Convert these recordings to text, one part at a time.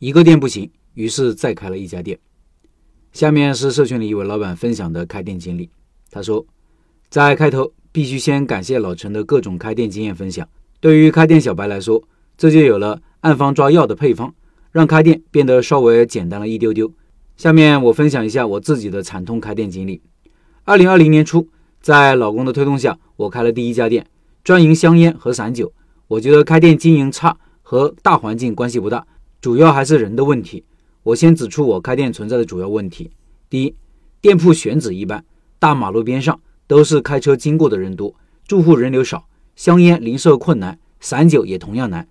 一个店不行，于是再开了一家店。下面是社群里一位老板分享的开店经历。他说，在开头必须先感谢老陈的各种开店经验分享。对于开店小白来说，这就有了暗方抓药的配方，让开店变得稍微简单了一丢丢。下面我分享一下我自己的惨痛开店经历。二零二零年初，在老公的推动下，我开了第一家店，专营香烟和散酒。我觉得开店经营差和大环境关系不大，主要还是人的问题。我先指出我开店存在的主要问题：第一，店铺选址一般，大马路边上都是开车经过的人多，住户人流少，香烟零售困难，散酒也同样难。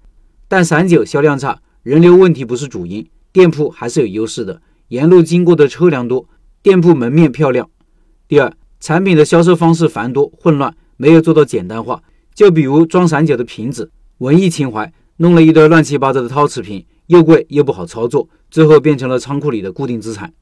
但散酒销量差，人流问题不是主因，店铺还是有优势的，沿路经过的车辆多，店铺门面漂亮。第二，产品的销售方式繁多混乱，没有做到简单化。就比如装散酒的瓶子，文艺情怀，弄了一堆乱七八糟的陶瓷瓶，又贵又不好操作。最后变成了仓库里的固定资产。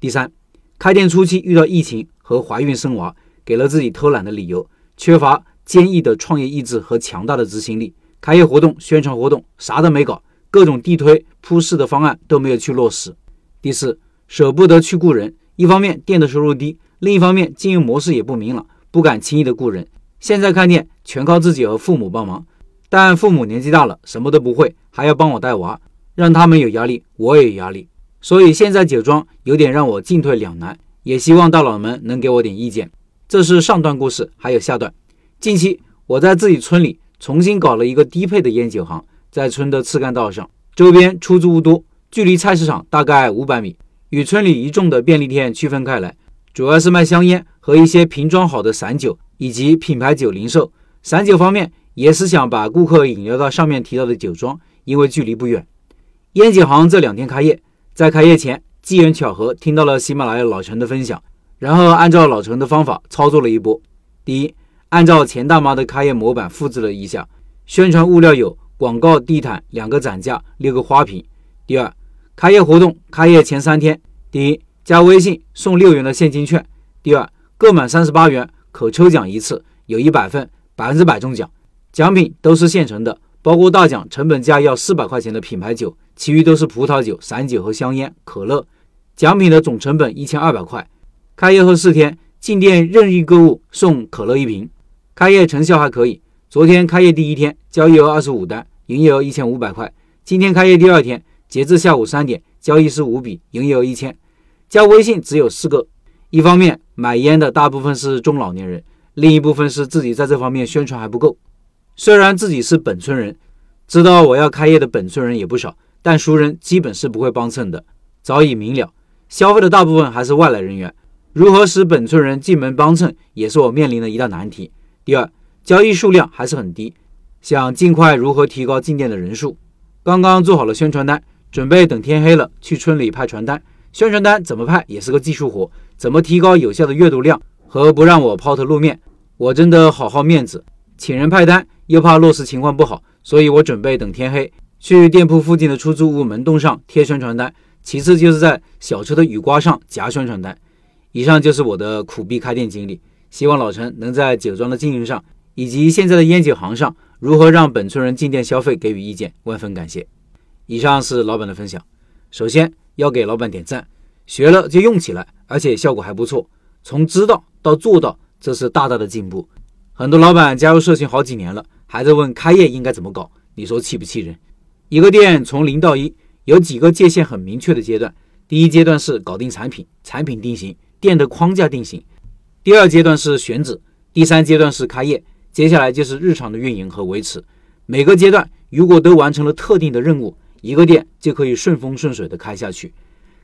第三，开店初期遇到疫情和怀孕生娃，给了自己偷懒的理由，缺乏坚毅的创业意志和强大的执行力。开业活动、宣传活动啥都没搞，各种地推铺市的方案都没有去落实。第四，舍不得去雇人，一方面店的收入低，另一方面经营模式也不明朗，不敢轻易的雇人。现在开店全靠自己和父母帮忙，但父母年纪大了，什么都不会，还要帮我带娃。让他们有压力，我也有压力，所以现在酒庄有点让我进退两难，也希望大佬们能给我点意见。这是上段故事，还有下段。近期我在自己村里重新搞了一个低配的烟酒行，在村的次干道上，周边出租屋多，距离菜市场大概五百米，与村里一众的便利店区分开来，主要是卖香烟和一些瓶装好的散酒以及品牌酒零售。散酒方面也是想把顾客引流到上面提到的酒庄，因为距离不远。烟酒行这两天开业，在开业前机缘巧合听到了喜马拉雅老陈的分享，然后按照老陈的方法操作了一波。第一，按照钱大妈的开业模板复制了一下，宣传物料有广告地毯、两个展架、六个花瓶。第二，开业活动开业前三天，第一加微信送六元的现金券，第二购满三十八元可抽奖一次，有一百份，百分之百中奖，奖品都是现成的。包括大奖成本价要四百块钱的品牌酒，其余都是葡萄酒、散酒和香烟、可乐。奖品的总成本一千二百块。开业后四天，进店任意购物送可乐一瓶。开业成效还可以。昨天开业第一天，交易额二十五单，营业额一千五百块。今天开业第二天，截至下午三点，交易是五笔，营业额一千。加微信只有四个。一方面买烟的大部分是中老年人，另一部分是自己在这方面宣传还不够。虽然自己是本村人，知道我要开业的本村人也不少，但熟人基本是不会帮衬的。早已明了，消费的大部分还是外来人员，如何使本村人进门帮衬，也是我面临的一大难题。第二，交易数量还是很低，想尽快如何提高进店的人数。刚刚做好了宣传单，准备等天黑了去村里派传单。宣传单怎么派也是个技术活，怎么提高有效的阅读量和不让我抛头露面，我真的好好面子。请人派单，又怕落实情况不好，所以我准备等天黑去店铺附近的出租屋门洞上贴宣传单，其次就是在小车的雨刮上夹宣传单。以上就是我的苦逼开店经历，希望老陈能在酒庄的经营上以及现在的烟酒行上如何让本村人进店消费给予意见，万分感谢。以上是老板的分享，首先要给老板点赞，学了就用起来，而且效果还不错，从知道到做到，这是大大的进步。很多老板加入社群好几年了，还在问开业应该怎么搞，你说气不气人？一个店从零到一有几个界限很明确的阶段，第一阶段是搞定产品，产品定型，店的框架定型；第二阶段是选址，第三阶段是开业，接下来就是日常的运营和维持。每个阶段如果都完成了特定的任务，一个店就可以顺风顺水的开下去。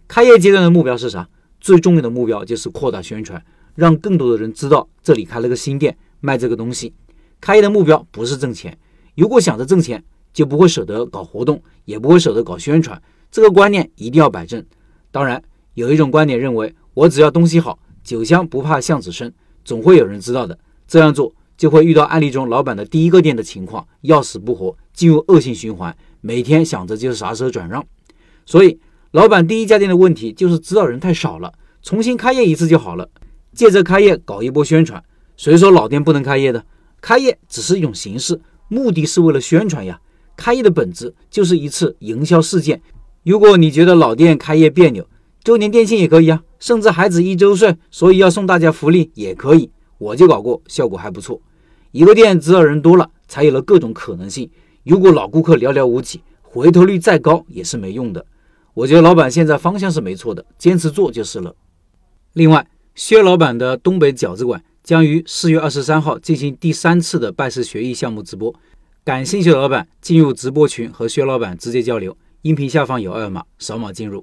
开业阶段的目标是啥？最重要的目标就是扩大宣传，让更多的人知道这里开了个新店。卖这个东西，开业的目标不是挣钱。如果想着挣钱，就不会舍得搞活动，也不会舍得搞宣传。这个观念一定要摆正。当然，有一种观点认为，我只要东西好，酒香不怕巷子深，总会有人知道的。这样做就会遇到案例中老板的第一个店的情况，要死不活，进入恶性循环，每天想着就是啥时候转让。所以，老板第一家店的问题就是知道人太少了，重新开业一次就好了，借着开业搞一波宣传。谁说老店不能开业的？开业只是一种形式，目的是为了宣传呀。开业的本质就是一次营销事件，如果你觉得老店开业别扭，周年店庆也可以啊，甚至孩子一周岁，所以要送大家福利也可以。我就搞过，效果还不错。一个店只要人多了，才有了各种可能性。如果老顾客寥寥无几，回头率再高也是没用的。我觉得老板现在方向是没错的，坚持做就是了。另外，薛老板的东北饺子馆将于四月二十三号进行第三次的拜师学艺项目直播，感兴趣的老板进入直播群和薛老板直接交流。音频下方有二维码，扫码进入。